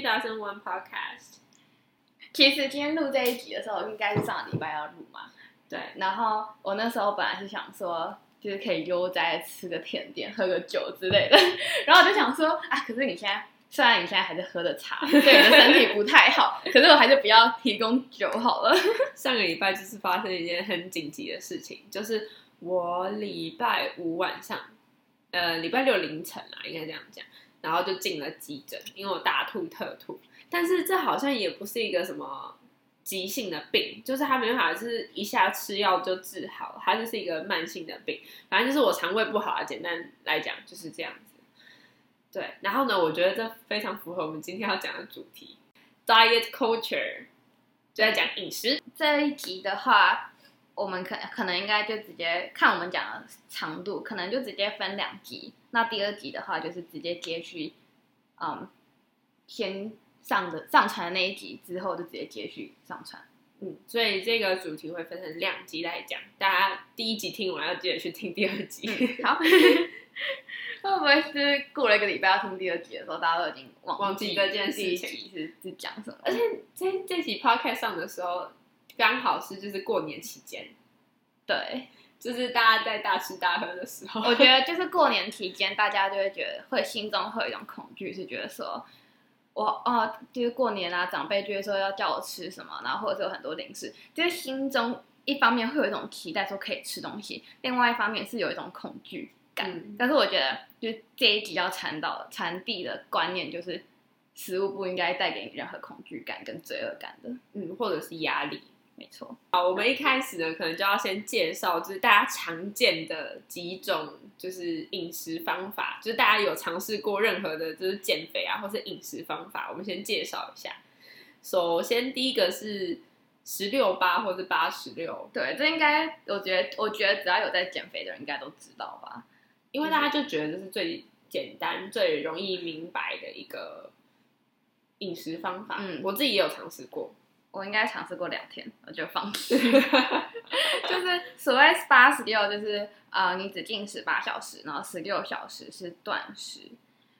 Since 2001 Podcast。其实今天录这一集的时候，应该是上个礼拜要录嘛。对。然后我那时候本来是想说，就是可以悠哉吃个甜点、喝个酒之类的。然后我就想说，啊，可是你现在虽然你现在还是喝的茶，对你的身体不太好，可是我还是不要提供酒好了。上个礼拜就是发生一件很紧急的事情，就是我礼拜五晚上，呃，礼拜六凌晨啊，应该这样讲。然后就进了急诊，因为我大吐特吐。但是这好像也不是一个什么急性的病，就是它没办法，就是一下吃药就治好，它就是一个慢性的病。反正就是我肠胃不好啊，简单来讲就是这样子。对，然后呢，我觉得这非常符合我们今天要讲的主题，diet culture，就在讲饮食。这一集的话，我们可可能应该就直接看我们讲的长度，可能就直接分两集。那第二集的话，就是直接接续，嗯，先上的上传的那一集之后，就直接接续上传。嗯，所以这个主题会分成两集来讲，大家第一集听完要记得去听第二集。嗯、好，会不会是过了一个礼拜要听第二集的时候，大家都已经忘忘记这件事情是是讲什么？而且这这集 podcast 上的时候，刚好是就是过年期间，对。就是大家在大吃大喝的时候，我觉得就是过年期间，大家就会觉得会心中会有一种恐惧，是觉得说，我哦，就是过年啊，长辈就会说要叫我吃什么，然后或者是有很多零食，就是心中一方面会有一种期待说可以吃东西，另外一方面是有一种恐惧感。嗯、但是我觉得，就这一集要传导传递的观念就是，食物不应该带给你任何恐惧感跟罪恶感的，嗯，或者是压力。没错，好，我们一开始呢，可能就要先介绍，就是大家常见的几种，就是饮食方法，就是大家有尝试过任何的，就是减肥啊，或是饮食方法，我们先介绍一下。首先，第一个是十六八或是八十六，对，这应该，我觉得，我觉得只要有在减肥的人，应该都知道吧，因为大家就觉得这是最简单、最容易明白的一个饮食方法。嗯，我自己也有尝试过。我应该尝试过两天，我就放弃。就是所谓八十六，就是呃，你只进食八小时，然后十六小时是断食。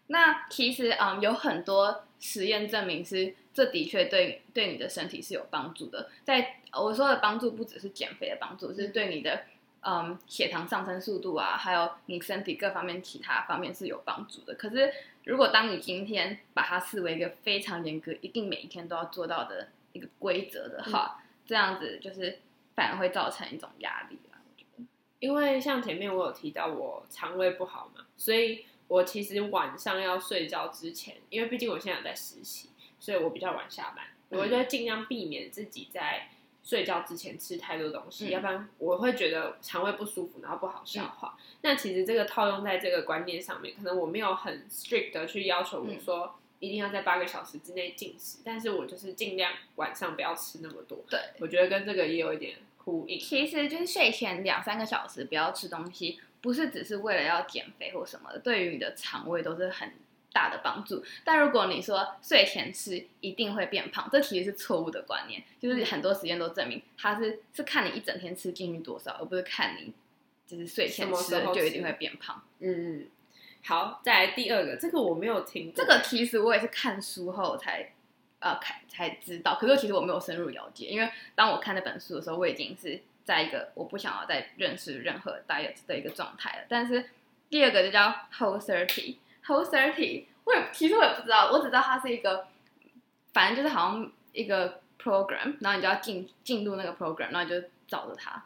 那其实嗯、呃，有很多实验证明是这的确对对你的身体是有帮助的。在我说的帮助，不只是减肥的帮助，是对你的嗯血糖上升速度啊，还有你身体各方面其他方面是有帮助的。可是如果当你今天把它视为一个非常严格，一定每一天都要做到的。一个规则的话，嗯、这样子就是反而会造成一种压力啦。我觉得，因为像前面我有提到我肠胃不好嘛，所以我其实晚上要睡觉之前，因为毕竟我现在有在实习，所以我比较晚下班，嗯、我就会尽量避免自己在睡觉之前吃太多东西，嗯、要不然我会觉得肠胃不舒服，然后不好消化。嗯、那其实这个套用在这个观念上面，可能我没有很 strict 的去要求我说。嗯一定要在八个小时之内进食，但是我就是尽量晚上不要吃那么多。对，我觉得跟这个也有一点呼应。其实就是睡前两三个小时不要吃东西，不是只是为了要减肥或什么的，对于你的肠胃都是很大的帮助。但如果你说睡前吃一定会变胖，这其实是错误的观念。就是很多实验都证明，它是是看你一整天吃进去多少，而不是看你就是睡前吃就一定会变胖。嗯嗯。好，再来第二个，这个我没有听过。这个其实我也是看书后才，呃，看才知道。可是其实我没有深入了解，因为当我看那本书的时候，我已经是在一个我不想要再认识任何 diet 的一个状态了。但是第二个就叫 Whole Thirty，Whole Thirty，我也其实我也不知道，我只知道它是一个，反正就是好像一个 program，然后你就要进进入那个 program，然后你就找着它。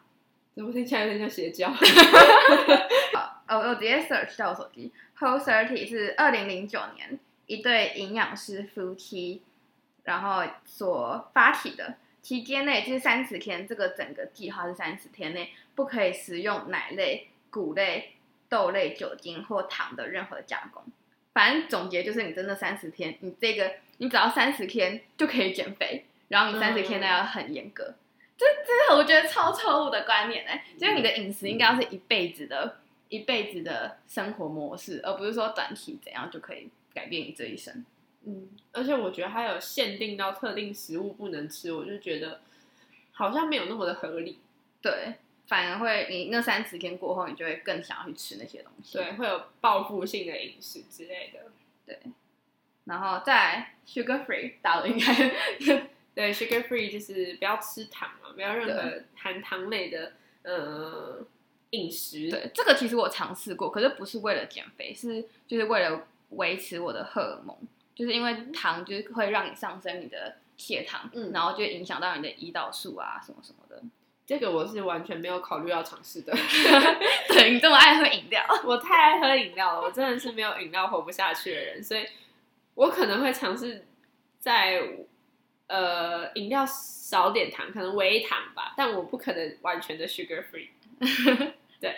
怎么听起来有点像邪教？好，呃，我直接 search 到我手机。Whole 30是二零零九年一对营养师夫妻，然后所发起的，期间内就是三十天，这个整个计划是三十天内不可以食用奶类、谷类、豆类、酒精或糖的任何加工。反正总结就是，你真的三十天，你这个你只要三十天就可以减肥，然后你三十天内要很严格。嗯、这这我觉得超错误的观念哎，就是你的饮食应该要是一辈子的。一辈子的生活模式，而不是说短期怎样就可以改变你这一生。嗯，而且我觉得还有限定到特定食物不能吃，我就觉得好像没有那么的合理。对，反而会你那三十天过后，你就会更想要去吃那些东西。对，会有报复性的饮食之类的。对，然后再 sugar free，大家应该 对 sugar free 就是不要吃糖嘛，不要任何含糖类的呃饮食。对，这个其实我尝试过，可是不是为了减肥，是就是为了维持我的荷尔蒙，就是因为糖就是会让你上升你的血糖，嗯，然后就影响到你的胰岛素啊什么什么的。这个我是完全没有考虑要尝试的。对，你这么爱喝饮料，我太爱喝饮料了，我真的是没有饮料活不下去的人，所以我可能会尝试在呃饮料少点糖，可能微糖吧，但我不可能完全的 sugar free。对，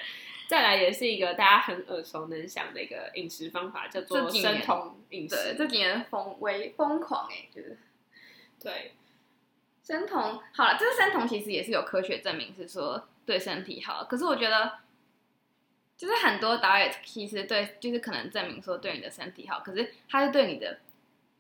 再来也是一个大家很耳熟能详的一个饮食方法，叫做生酮饮食。对，这几年疯微疯狂哎，就是对。生酮好了，这个生酮其实也是有科学证明是说对身体好，可是我觉得就是很多 diet 其实对，就是可能证明说对你的身体好，可是它是对你的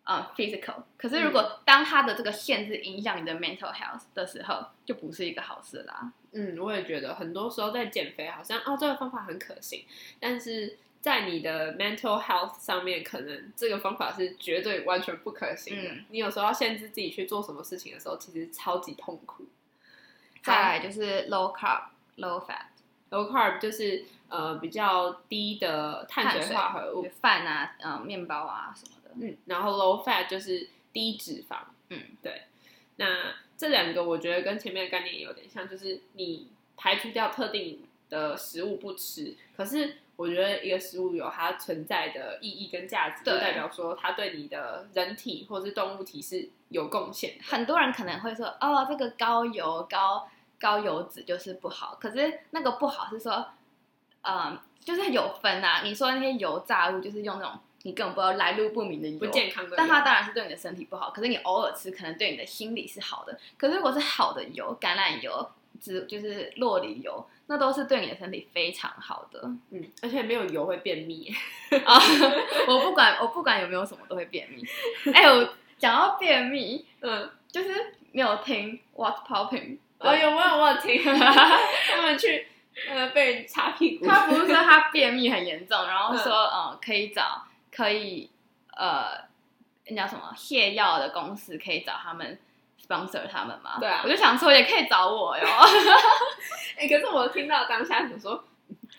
呃、uh, physical，可是如果当它的这个限制影响你的 mental health 的时候，就不是一个好事啦。嗯，我也觉得很多时候在减肥好像哦这个方法很可行，但是。在你的 mental health 上面，可能这个方法是绝对完全不可行的。嗯、你有时候要限制自己去做什么事情的时候，其实超级痛苦。再来就是 low carb、low fat。low carb 就是呃比较低的碳水化合物，饭啊、嗯、呃、面包啊什么的。嗯，然后 low fat 就是低脂肪。嗯，对。那这两个我觉得跟前面的概念也有点像，就是你排除掉特定的食物不吃，可是。我觉得一个食物有它存在的意义跟价值，就代表说它对你的人体或是动物体是有贡献。很多人可能会说，哦，这个高油、高高油脂就是不好。可是那个不好是说，嗯，就是有分啊。你说那些油炸物，就是用那种你根本不知道来路不明的油，不健康的，但它当然是对你的身体不好。可是你偶尔吃，可能对你的心理是好的。可是如果是好的油，橄榄油。只就是洛里油，那都是对你的身体非常好的。嗯，而且没有油会便秘啊！我不管，我不管有没有什么都会便秘。哎、欸，我讲到便秘，嗯，就是没有听 What's Popping？哦，有没有？我有听 他们去呃被人擦屁股。他不是说他便秘很严重，然后说嗯，嗯可以找可以呃，人家什么泻药的公司可以找他们。sponsor 他们吗？对啊，我就想说也可以找我哟。哎、欸，可是我听到当下想说，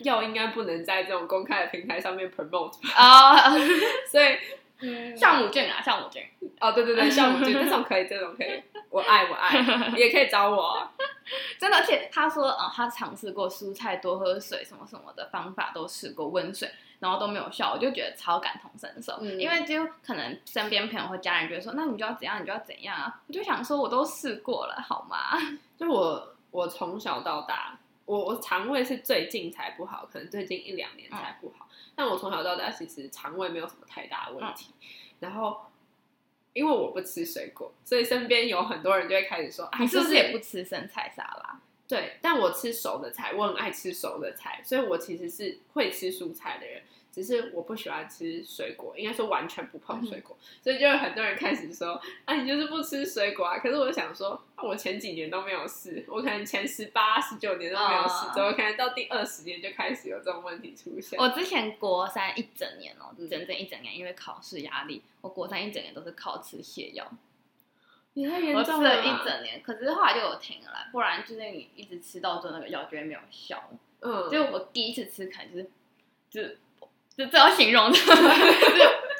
药应该不能在这种公开的平台上面 promote 吧？啊，oh, 所以嗯，酵母菌啊，酵母菌。哦，对对对，酵母菌这种可以，这种可以，我爱我爱，也可以找我。真的，而且他说，嗯，他尝试过蔬菜多喝水什么什么的方法都试过温水。然后都没有效，我就觉得超感同身受，嗯、因为就可能身边朋友或家人觉得说，那你就要怎样，你就要怎样啊？我就想说，我都试过了，好吗？就我我从小到大，我我肠胃是最近才不好，可能最近一两年才不好。嗯、但我从小到大其实肠胃没有什么太大的问题。嗯、然后因为我不吃水果，所以身边有很多人就会开始说，你是不是也不吃生菜沙拉？对，但我吃熟的菜，我很爱吃熟的菜，所以我其实是会吃蔬菜的人，只是我不喜欢吃水果，应该说完全不碰水果，嗯、所以就有很多人开始说，啊，你就是不吃水果啊。可是我想说，啊、我前几年都没有试，我可能前十八、十九年都没有试，怎么、哦、可能到第二十年就开始有这种问题出现？我之前国三一整年哦，整整一整年，因为考试压力，我国三一整年都是靠吃泻药。你太严重了，我吃了一整年，可是后来就有停了啦，不然就是你一直吃到最后那个药就会没有效。嗯，就我第一次吃，可能就是，就就这样形容的，就是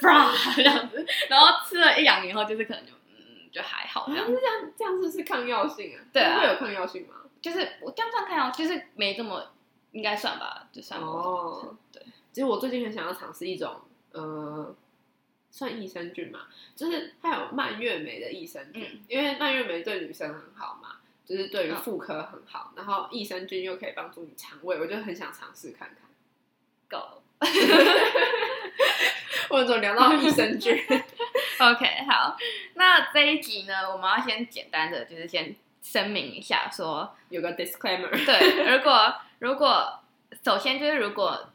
啪这样子，然后吃了一两年后，就是可能就嗯就还好这样。这样这样是不是抗药性啊？对啊，会有抗药性吗？就是我这样算抗药，就是没这么应该算吧，就算哦。对，其实我最近很想要尝试一种，呃。算益生菌嘛，就是它有蔓越莓的益生菌，嗯、因为蔓越莓对女生很好嘛，就是对于妇科很好，嗯、然后益生菌又可以帮助你肠胃，我就很想尝试看看。Go，我怎么聊到益生菌？OK，好，那这一集呢，我们要先简单的就是先声明一下说，说有个 disclaimer，对，如果如果首先就是如果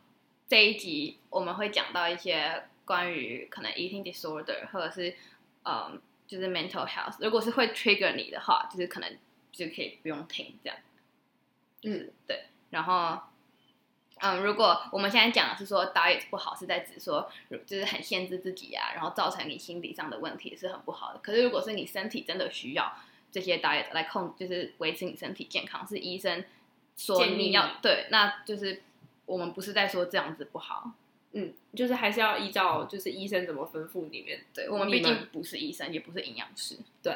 这一集我们会讲到一些。关于可能 eating disorder 或者是嗯，就是 mental health，如果是会 trigger 你的话，就是可能就可以不用听这样。嗯，对。然后嗯，如果我们现在讲的是说 diet 不好，是在指说就是很限制自己啊，然后造成你心理上的问题是很不好的。可是如果是你身体真的需要这些 diet 来控，就是维持你身体健康，是医生说你要对，那就是我们不是在说这样子不好。嗯，就是还是要依照就是医生怎么吩咐里面。对，我们毕竟不是医生，也不是营养师。对，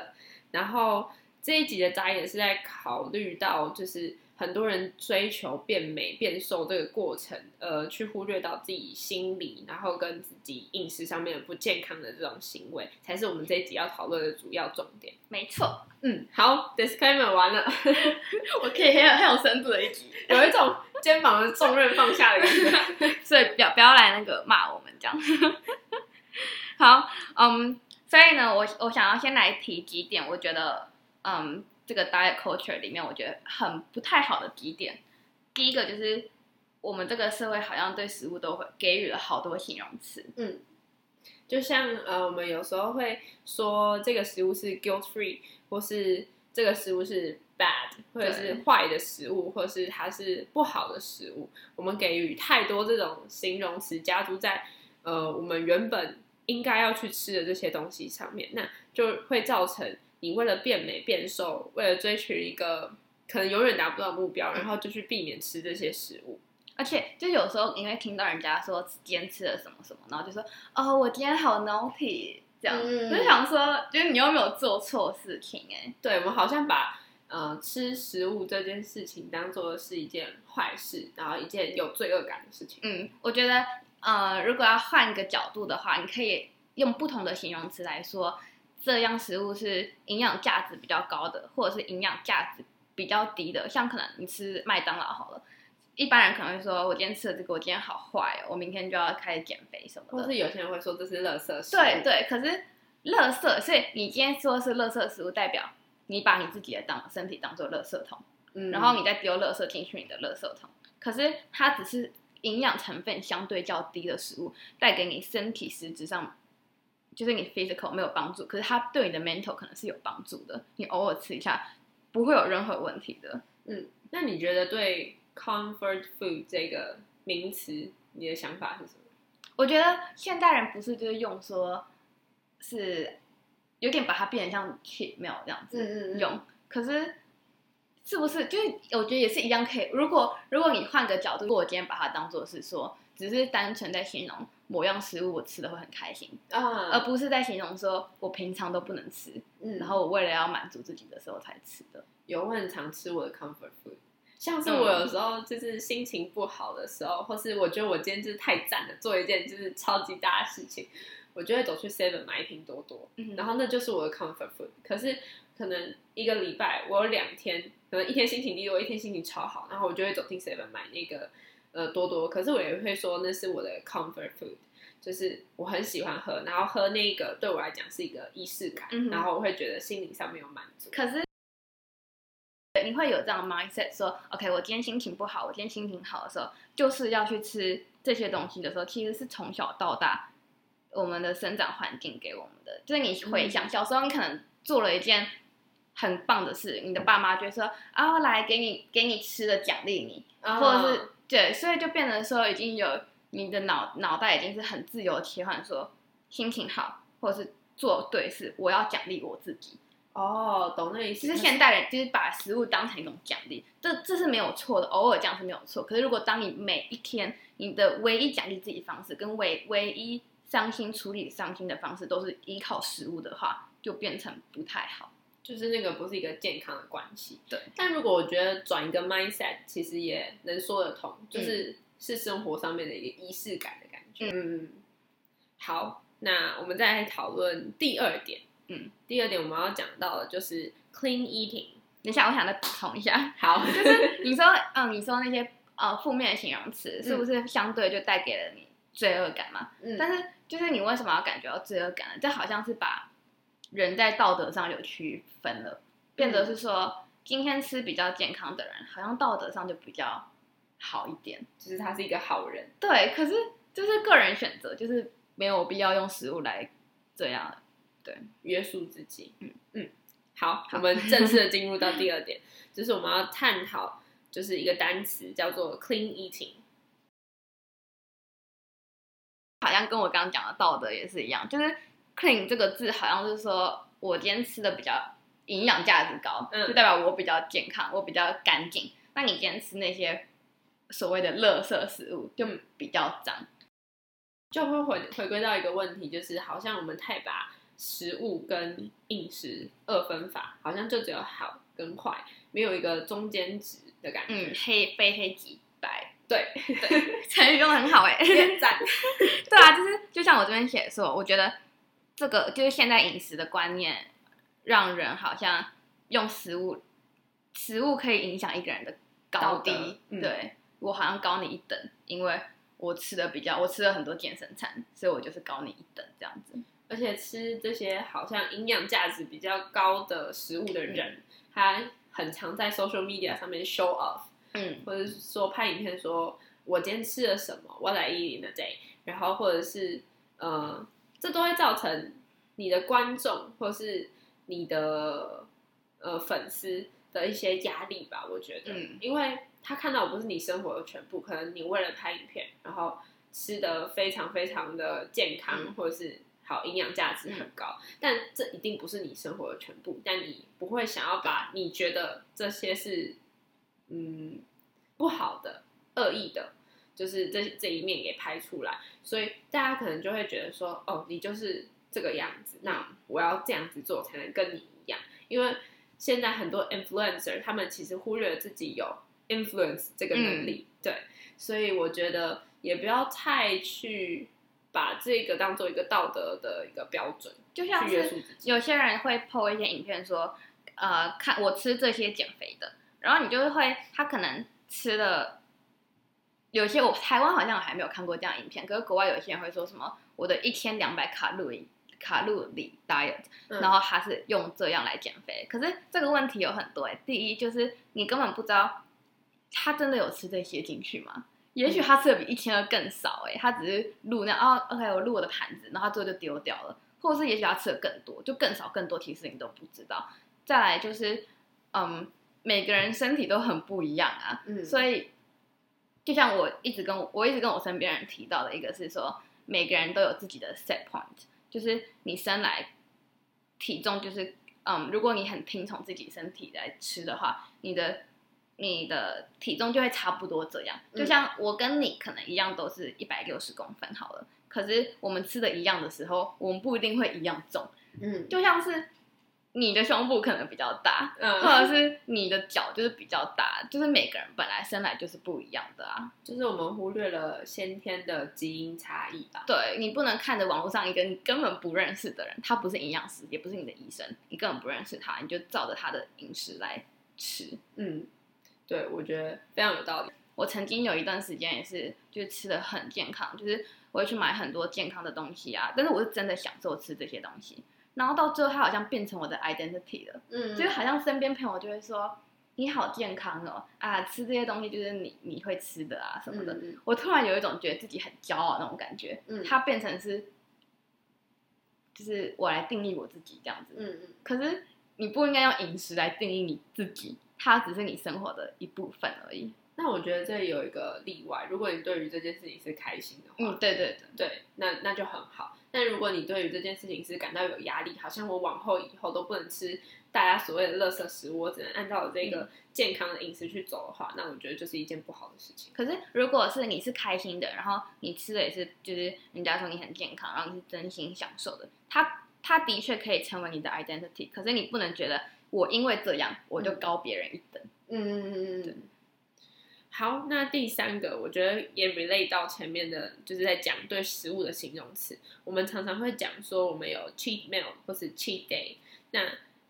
然后这一集的 diet 是在考虑到就是。很多人追求变美变瘦这个过程，呃，去忽略到自己心理，然后跟自己饮食上面不健康的这种行为，才是我们这一集要讨论的主要重点。没错，嗯，好，disclaimer 完了，我可以很有很有深度的一集，有一种肩膀的重任放下的感觉，所以不要不要来那个骂我们这样。好，嗯，所以呢，我我想要先来提几点，我觉得，嗯。这个 diet culture 里面，我觉得很不太好的几点。第一个就是，我们这个社会好像对食物都会给予了好多形容词。嗯，就像呃，我们有时候会说这个食物是 guilt free，或是这个食物是 bad，或者是坏的食物，或是它是不好的食物。我们给予太多这种形容词加注在呃我们原本应该要去吃的这些东西上面，那就会造成。你为了变美变瘦，为了追求一个可能永远达不到目标，然后就去避免吃这些食物。而且，就有时候你会听到人家说今天吃了什么什么，然后就说哦，我今天好 naughty 这样，嗯、就想说，就是你又没有做错事情？哎，对，我们好像把呃吃食物这件事情当做是一件坏事，然后一件有罪恶感的事情。嗯，我觉得呃，如果要换个角度的话，你可以用不同的形容词来说。这样食物是营养价值比较高的，或者是营养价值比较低的。像可能你吃麦当劳好了，一般人可能会说：“我今天吃了这个，我今天好坏哦，我明天就要开始减肥什么的。”或是有些人会说这是垃圾食物。对对，可是垃圾，所以你今天说是垃圾食物，代表你把你自己的当身体当做垃圾桶，嗯，然后你再丢垃圾进去你的垃圾桶。可是它只是营养成分相对较低的食物，带给你身体实质上。就是你 physical 没有帮助，可是它对你的 mental 可能是有帮助的。你偶尔吃一下，不会有任何问题的。嗯，那你觉得对 comfort food 这个名词，你的想法是什么？我觉得现代人不是就是用说，是有点把它变成像 cheat meal 这样子用。可是是不是就是我觉得也是一样可以？如果如果你换个角度，如果我今天把它当做是说，只是单纯在形容。某样食物我吃的会很开心，uh, 而不是在形容说我平常都不能吃，嗯，然后我为了要满足自己的时候才吃的。有，我很常吃我的 comfort food，像是我有时候就是心情不好的时候，嗯、或是我觉得我今天就是太赞了，做一件就是超级大的事情，我就会走去 seven 买一瓶多多，嗯、然后那就是我的 comfort food。可是可能一个礼拜我有两天，可能一天心情低落，一天心情超好，然后我就会走进 seven 买那个。呃，多多，可是我也会说那是我的 comfort food，就是我很喜欢喝，然后喝那个对我来讲是一个仪式感，嗯、然后我会觉得心灵上面有满足。可是你会有这样的 mindset 说，OK，我今天心情不好，我今天心情好的时候，就是要去吃这些东西的时候，其实是从小到大我们的生长环境给我们的。就是你回想、嗯、小时候，你可能做了一件很棒的事，你的爸妈就会说啊，来给你给你吃的奖励你，哦、或者是。对，所以就变成说，已经有你的脑脑袋已经是很自由切换，说心情好，或者是做对事，我要奖励我自己。哦，懂那意思。其实现代人就是把食物当成一种奖励，这这是没有错的，偶尔这样是没有错。可是如果当你每一天你的唯一奖励自己方式，跟唯唯一伤心处理伤心的方式都是依靠食物的话，就变成不太好。就是那个不是一个健康的关系，对。但如果我觉得转一个 mindset，其实也能说得通，就是是生活上面的一个仪式感的感觉。嗯，好，那我们再来讨论第二点。嗯，第二点我们要讲到的就是 clean eating。等一下，我想再补充一下。好，就是你说，嗯，你说那些呃负面的形容词，是不是相对就带给了你罪恶感嘛？嗯。但是，就是你为什么要感觉到罪恶感呢？这好像是把。人在道德上有区分了，变得是说，嗯、今天吃比较健康的人，好像道德上就比较好一点，就是他是一个好人。对，可是就是个人选择，就是没有必要用食物来这样，对，约束自己。嗯嗯，好，好，我们正式的进入到第二点，就是我们要探讨，就是一个单词叫做 clean eating。好像跟我刚刚讲的道德也是一样，就是 clean 这个字好像是说我今天吃的比较营养价值高，嗯，就代表我比较健康，我比较干净。那你今天吃那些所谓的垃圾食物就比较脏，就会回回归到一个问题，就是好像我们太把食物跟饮食二分法，好像就只有好跟坏，没有一个中间值的感觉。嗯，黑非黑即白，对对，成语用的很好 哎，赞。对啊，就是就像我这边写说，我觉得这个就是现在饮食的观念，让人好像用食物，食物可以影响一个人的高低。嗯、对，我好像高你一等，因为我吃的比较，我吃了很多健身餐，所以我就是高你一等这样子。而且吃这些好像营养价值比较高的食物的人，嗯、他很常在 social media 上面 show off，嗯，或者是说拍影片说我今天吃了什么，what I eat in a day，然后或者是呃，这都会造成你的观众或是你的呃粉丝的一些压力吧，我觉得，嗯，因为他看到不是你生活的全部，可能你为了拍影片，然后吃的非常非常的健康，嗯、或者是。好，营养价值很高，嗯，但这一定不是你生活的全部。但你不会想要把你觉得这些是嗯不好的、恶意的，就是这这一面给拍出来，所以大家可能就会觉得说，哦，你就是这个样子，那我要这样子做才能跟你一样。因为现在很多 influencer 他们其实忽略了自己有 influence 这个能力，嗯，对，所以我觉得也不要太去。把这个当做一个道德的一个标准，就像是有些人会 po 一些影片说，呃，看我吃这些减肥的，然后你就会他可能吃了，有些我台湾好像还没有看过这样影片，可是国外有些人会说什么我的一千两百卡路里卡路里 diet，然后他是用这样来减肥，可是这个问题有很多哎，第一就是你根本不知道他真的有吃这些进去吗？也许他吃的比一千二更少，哎，他只是录那哦，OK，我录我的盘子，然后他最后就丢掉了，或者是也许他吃的更多，就更少更多，其实你都不知道。再来就是，嗯，每个人身体都很不一样啊，嗯，所以就像我一直跟我，我一直跟我身边人提到的一个是说，每个人都有自己的 set point，就是你生来体重就是，嗯，如果你很听从自己身体来吃的话，你的。你的体重就会差不多这样，就像我跟你可能一样都是一百六十公分好了，可是我们吃的一样的时候，我们不一定会一样重。嗯，就像是你的胸部可能比较大，嗯，或者是你的脚就是比较大，就是每个人本来生来就是不一样的啊，就是我们忽略了先天的基因差异吧。对，你不能看着网络上一个你根本不认识的人，他不是营养师，也不是你的医生，你根本不认识他，你就照着他的饮食来吃，嗯。对，我觉得非常有道理。我曾经有一段时间也是，就是吃的很健康，就是我会去买很多健康的东西啊。但是我是真的享受吃这些东西，然后到最后它好像变成我的 identity 了。嗯，就是好像身边朋友就会说：“你好健康哦，啊，吃这些东西就是你你会吃的啊什么的。嗯”我突然有一种觉得自己很骄傲那种感觉。嗯，它变成是，就是我来定义我自己这样子。嗯嗯。可是你不应该用饮食来定义你自己。它只是你生活的一部分而已。那我觉得这里有一个例外，如果你对于这件事情是开心的话，嗯，对对对，对，那那就很好。但如果你对于这件事情是感到有压力，好像我往后以后都不能吃大家所谓的垃圾食物，我只能按照这个健康的饮食去走的话，嗯，那我觉得就是一件不好的事情。可是如果是你是开心的，然后你吃的也是就是人家说你很健康，然后你是真心享受的，它它的确可以成为你的 identity。可是你不能觉得。我因为这样，我就高别人一等。嗯嗯嗯嗯。好，那第三个，我觉得也 relate 到前面的，就是在讲对食物的形容词。我们常常会讲说，我们有 cheat meal 或是 cheat day。那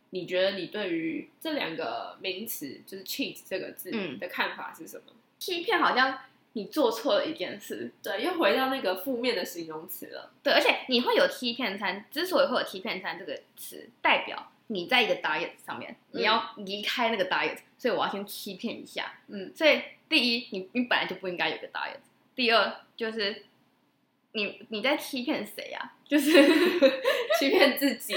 你觉得你对于这两个名词，就是 cheat 这个字的看法是什么？嗯、欺骗好像你做错了一件事，对，又回到那个负面的形容词了。对，而且你会有欺骗餐，之所以会有欺骗餐这个词，代表。你在一个 diet 上面，你要离开那个 diet，、嗯、所以我要先欺骗一下。嗯，所以第一，你你本来就不应该有个 diet。第二，就是你你在欺骗谁啊？就是 欺骗自己，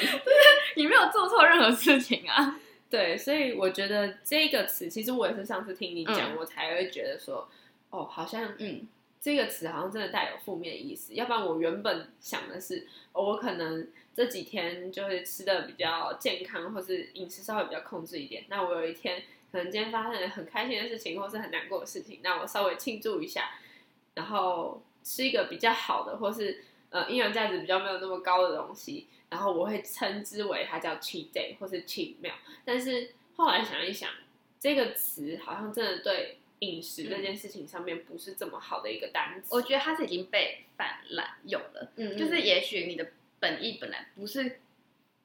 你没有做错任何事情啊。对，所以我觉得这个词，其实我也是上次听你讲、嗯，我才会觉得说，哦，好像嗯，这个词好像真的带有负面意思。要不然我原本想的是，哦、我可能这几天就是吃的比较健康，或是饮食稍微比较控制一点。那我有一天可能今天发生了很开心的事情，或是很难过的事情，那我稍微庆祝一下，然后吃一个比较好的，或是呃营养价值比较没有那么高的东西，然后我会称之为它叫 cheat day 或是 cheat meal。但是后来想一想，这个词好像真的对。饮食这件事情上面不是这么好的一个单词，我觉得它是已经被泛滥用了。嗯，就是也许你的本意本来不是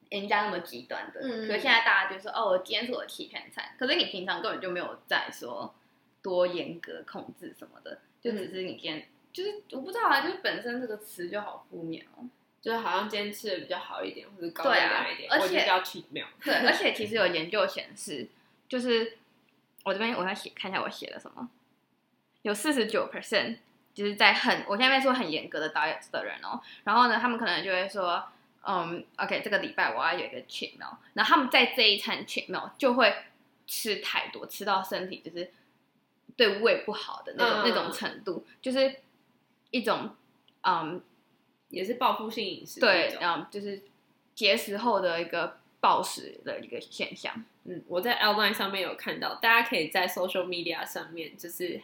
人家那么极端的，嗯，可是现在大家就说哦，我今天是我的欺骗餐，可是你平常根本就没有在说多严格控制什么的，就只是你今天、嗯、就是我不知道啊，就是本身这个词就好负面哦，就是好像今天吃的比较好一点，或者高热量一点，而且叫 cheat meal。对，而且其实有研究显示，就是。我这边我要写看一下我写了什么，有四十九 percent 就是在很我现在在说很严格的 diet 的人哦，然后呢，他们可能就会说，嗯，OK，这个礼拜我要有一个 cheat meal，然后他们在这一餐 cheat meal 就会吃太多，吃到身体就是对胃不好的那种、嗯、那种程度，就是一种嗯，也是报复性饮食，对，嗯，就是节食后的一个暴食的一个现象。嗯，我在 Outline 上面有看到，大家可以在 Social Media 上面就是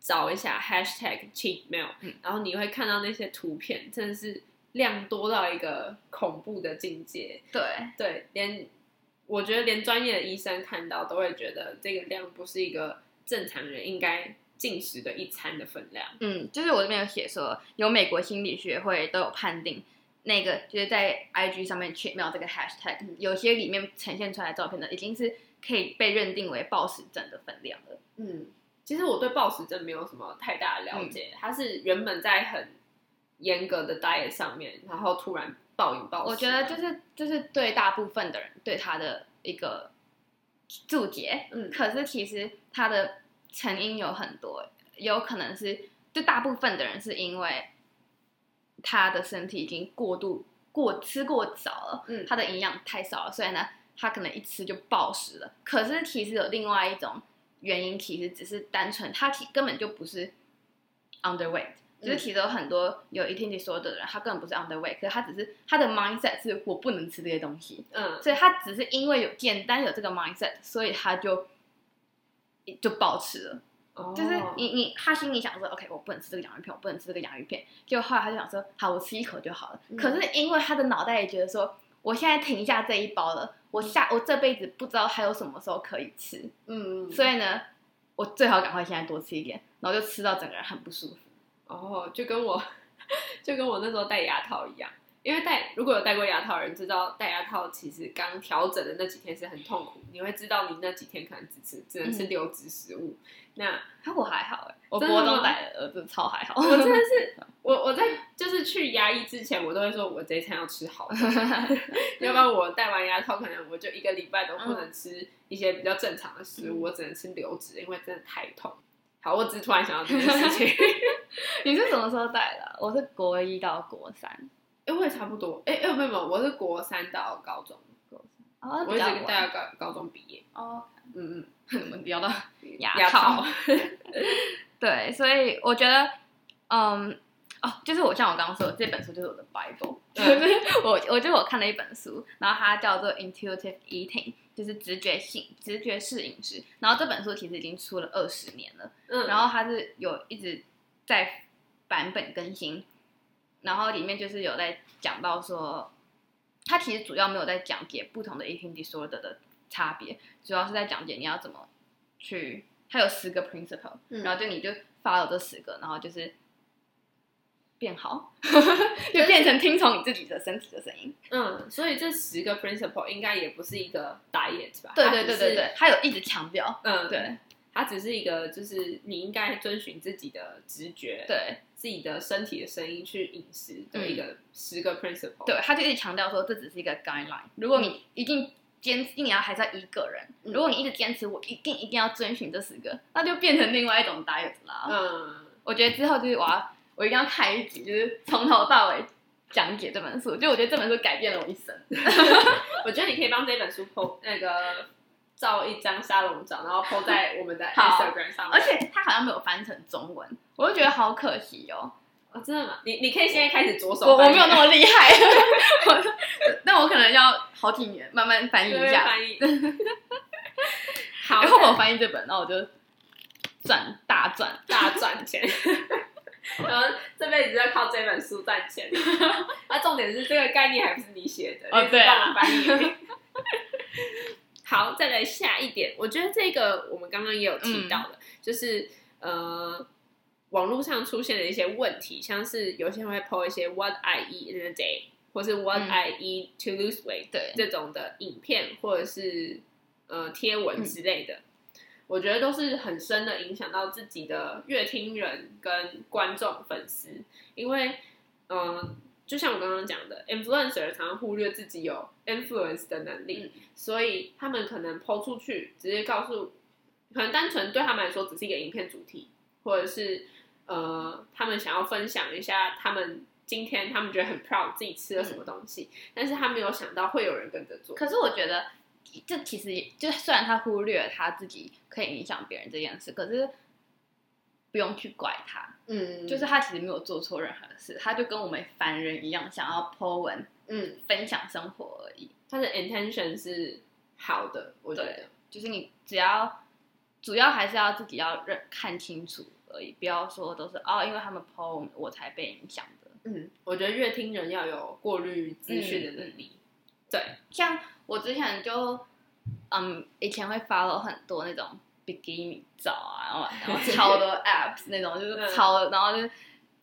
找一下 Hashtag Cheat Meal，嗯，然后你会看到那些图片，真的是量多到一个恐怖的境界。对对，连我觉得连专业的医生看到都会觉得这个量不是一个正常人应该进食的一餐的分量。嗯，就是我这边有写说，有美国心理学会都有判定。那个就是在 IG 上面 cheat meal 这个 hashtag，有些里面呈现出来的照片呢，已经是可以被认定为暴食症的分量了。嗯，其实我对暴食症没有什么太大的了解，它、嗯、是原本在很严格的 diet 上面，然后突然暴饮暴食。我觉得就是就是对大部分的人对他的一个注解，嗯，可是其实他的成因有很多，有可能是就大部分的人是因为。他的身体已经过度过吃过早了，嗯，他的营养太少了，所以呢，他可能一吃就暴食了。可是其实有另外一种原因，其实只是单纯他其根本就不是 underweight，嗯，就是其实有很多有 eating disorder 的人，他根本不是 underweight，可是他只是他的 mindset 是我不能吃这些东西，嗯，所以他只是因为有简单有这个 mindset，所以他就就暴吃了。就是你你他心里想说，OK，我不能吃这个洋芋片，我不能吃这个洋芋片。就后来他就想说，好，我吃一口就好了。嗯、可是因为他的脑袋也觉得说，我现在停下这一包了，我下我这辈子不知道还有什么时候可以吃。嗯，所以呢，我最好赶快现在多吃一点，然后就吃到整个人很不舒服。哦，就跟我 就跟我那时候戴牙套一样。因为戴如果有戴过牙套的人知道，戴牙套其实刚调整的那几天是很痛苦。你会知道你那几天可能只吃只能吃流质食物。嗯、那我还好哎，我国中戴的真的超还好。我真的是 我我在就是去牙医之前，我都会说我这一餐要吃好的，要不然我戴完牙套可能我就一个礼拜都不能吃一些比较正常的食物，嗯、我只能吃流质，因为真的太痛。好，我只是突然想到这件事情。你是什么时候戴的？我是国一到国三。哎，我也差不多。哎哎，没有没有，我是国三到高中，高三，哦，我一直带到高高中毕业。哦，嗯嗯，我们聊到牙套。牙套 对，所以我觉得，嗯，哦，就是我像我刚刚说的，这本书就是我的 Bible，就是我，我就我看了一本书，然后它叫做 Intuitive Eating，就是直觉性、直觉式饮食。然后这本书其实已经出了二十年了，嗯，然后它是有一直在版本更新。然后里面就是有在讲到说，他其实主要没有在讲解不同的 eating disorder 的差别，主要是在讲解你要怎么去。他有十个 principle，、嗯、然后就你就 follow 这十个，然后就是变好，就变成听从你自己的身体的声音。嗯，所以这十个 principle 应该也不是一个 diet 吧？对对对对对，他有一直强调。嗯，对。它只是一个，就是你应该遵循自己的直觉，对自己的身体的声音去饮食的一个十个 principle。对，他就一直强调说，这只是一个 guideline。如果你一定坚持，你要还是要一个人。如果你一直坚持，我一定一定要遵循这十个，那就变成另外一种 diet 啦。嗯，我觉得之后就是我要，我一定要开一集，就是从头到尾讲解这本书。就我觉得这本书改变了我一生。我觉得你可以帮这本书 po 那个。照一张沙龙照，然后 po 在我们的 Instagram 上面。而且它好像没有翻成中文，我就觉得好可惜哦。哦，真的吗？你你可以现在开始着手。我我没有那么厉害，那我可能要好几年慢慢翻译一下。翻译。好，然后我翻译这本，那我就赚大赚大赚钱。然后这辈子就要靠这本书赚钱。那重点是这个概念还不是你写的哦，对啊，翻译。好，再来下一点，我觉得这个我们刚刚也有提到的，嗯、就是呃。网络上出现的一些问题，像是有些人会 po 一些 What I eat in a day，或是 What I eat to lose weight，对。这种的影片或者是呃贴文之类的，嗯、我觉得都是很深的影响到自己的乐听人跟观众粉丝，因为嗯、呃，就像我刚刚讲的，influencer 常常忽略自己有 influence 的能力，嗯、所以他们可能 po 出去，直接告诉，可能单纯对他们来说只是一个影片主题，或者是。呃，他们想要分享一下他们今天他们觉得很 proud 自己吃了什么东西，嗯、但是他没有想到会有人跟着做。可是我觉得，这其实也就虽然他忽略了他自己可以影响别人这件事，可是不用去怪他。嗯，就是他其实没有做错任何事，他就跟我们凡人一样，想要 po 文，嗯，分享生活而已。他的 intention 是好的，我觉得，就是你只要主要还是要自己要认看清楚。而已不要说都是哦，因为他们 PO 我才被影响的。嗯，我觉得阅听人要有过滤资讯的能力。嗯、对，像我之前就嗯，以前会 follow 很多那种比基尼照啊，然后然后超多 apps 那种，就是超，然后就是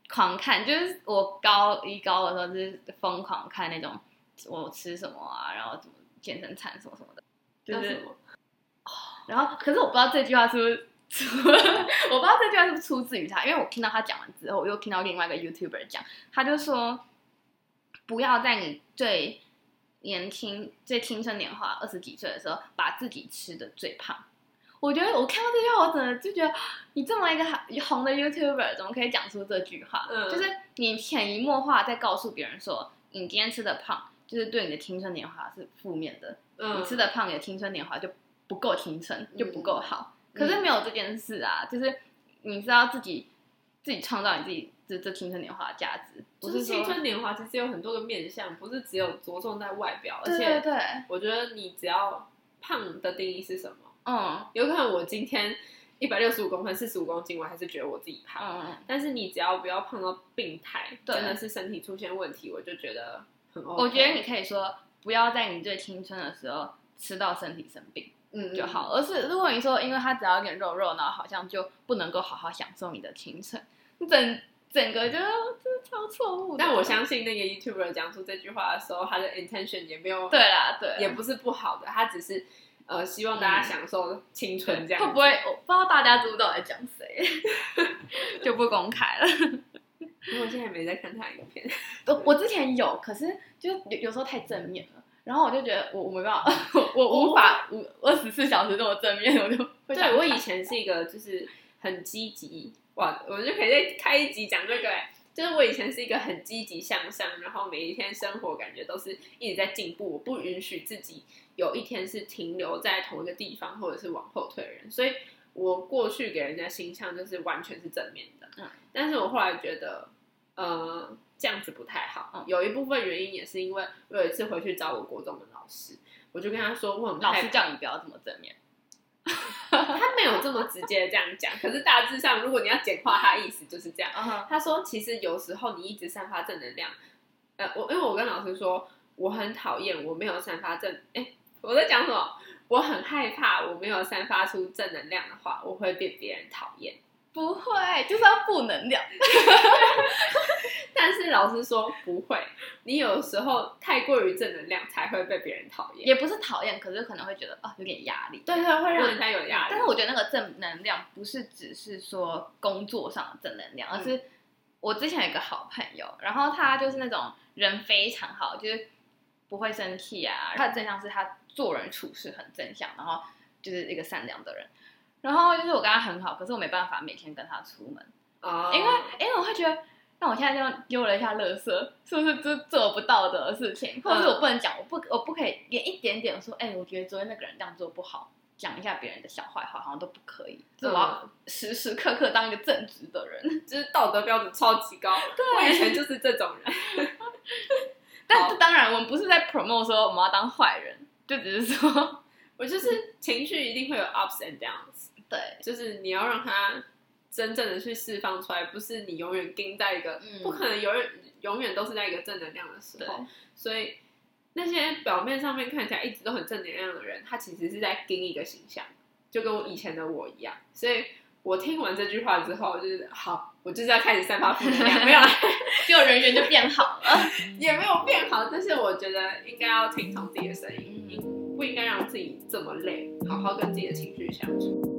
狂看，就是我高一高的时候就是疯狂看那种我吃什么啊，然后怎么健身餐什么什么的，就是，然后可是我不知道这句话是不是。我不知道这句话是不是出自于他，因为我听到他讲完之后，我又听到另外一个 YouTuber 讲，他就说，不要在你最年轻、最青春年华二十几岁的时候，把自己吃的最胖。我觉得我看到这句话，我真的就觉得，你这么一个红的 YouTuber，怎么可以讲出这句话？嗯，就是你潜移默化在告诉别人说，你今天吃的胖，就是对你的青春年华是负面的。嗯，你吃的胖，你的青春年华就不够青春，就不够好。可是没有这件事啊，嗯、就是你知道自己自己创造你自己这这青春年华的价值。不是青春年华其实有很多个面向，不是只有着重在外表。对对对，而且我觉得你只要胖的定义是什么？嗯，有可能我今天一百六十五公分，四十五公斤，我还是觉得我自己胖。嗯，但是你只要不要胖到病态，真的是身体出现问题，我就觉得很 OK。我觉得你可以说，不要在你最青春的时候吃到身体生病。嗯，就好。而是如果你说，因为他只要有点肉肉，然后好像就不能够好好享受你的青春，整整个就就超错误。但我相信那个 YouTuber 讲出这句话的时候，他的 intention 也没有对啦，对，也不是不好的，他只是呃希望大家享受青春这样。会不会我不知道大家知不知道在讲谁，就不公开了。因为我现在没在看他影片，我我之前有，可是就有有时候太正面了。然后我就觉得我我没办法，我我无法五二十四小时这么正面，我就对我以前是一个就是很积极哇，我就可以再开一集讲这个，就是我以前是一个很积极向上，然后每一天生活感觉都是一直在进步，我不允许自己有一天是停留在同一个地方或者是往后退的人，所以我过去给人家形象就是完全是正面的，嗯，但是我后来觉得，呃。这样子不太好，有一部分原因也是因为我有一次回去找我国中的老师，我就跟他说，我很老师叫你不要这么正面，他没有这么直接这样讲，可是大致上如果你要简化他的意思就是这样。Uh huh. 他说其实有时候你一直散发正能量，呃，我因为我跟老师说我很讨厌我没有散发正，哎，我在讲什么？我很害怕我没有散发出正能量的话，我会被别人讨厌。不会，就是要负能量。但是老师说不会，你有时候太过于正能量才会被别人讨厌。也不是讨厌，可是可能会觉得啊有点压力。对对，会让人家有压力。但是我觉得那个正能量不是只是说工作上的正能量，而是我之前有一个好朋友，然后他就是那种人非常好，就是不会生气啊。他的正向是他做人处事很正向，然后就是一个善良的人。然后就是我跟他很好，可是我没办法每天跟他出门，oh. 因为因为我会觉得，那我现在这样丢了一下垃圾，是不是就做不到的事情？或者是我不能讲，我不我不可以连一点点说，哎，我觉得昨天那个人这样做不好，讲一下别人的小坏话，好像都不可以。就我要时时刻刻当一个正直的人，就是道德标准超级高。对，我以前就是这种人。但当然，我们不是在 promote 说我们要当坏人，就只是说，我就是情绪一定会有 ups and downs。对，就是你要让他真正的去释放出来，不是你永远盯在一个，嗯、不可能永远永远都是在一个正能量的时候。所以那些表面上面看起来一直都很正能量的人，他其实是在盯一个形象，就跟我以前的我一样。所以我听完这句话之后，就是好，我就是要开始散发负能量，没有，就人缘就变好了，也没有变好。但是我觉得应该要听从自己的声音，不应该让自己这么累，好好跟自己的情绪相处。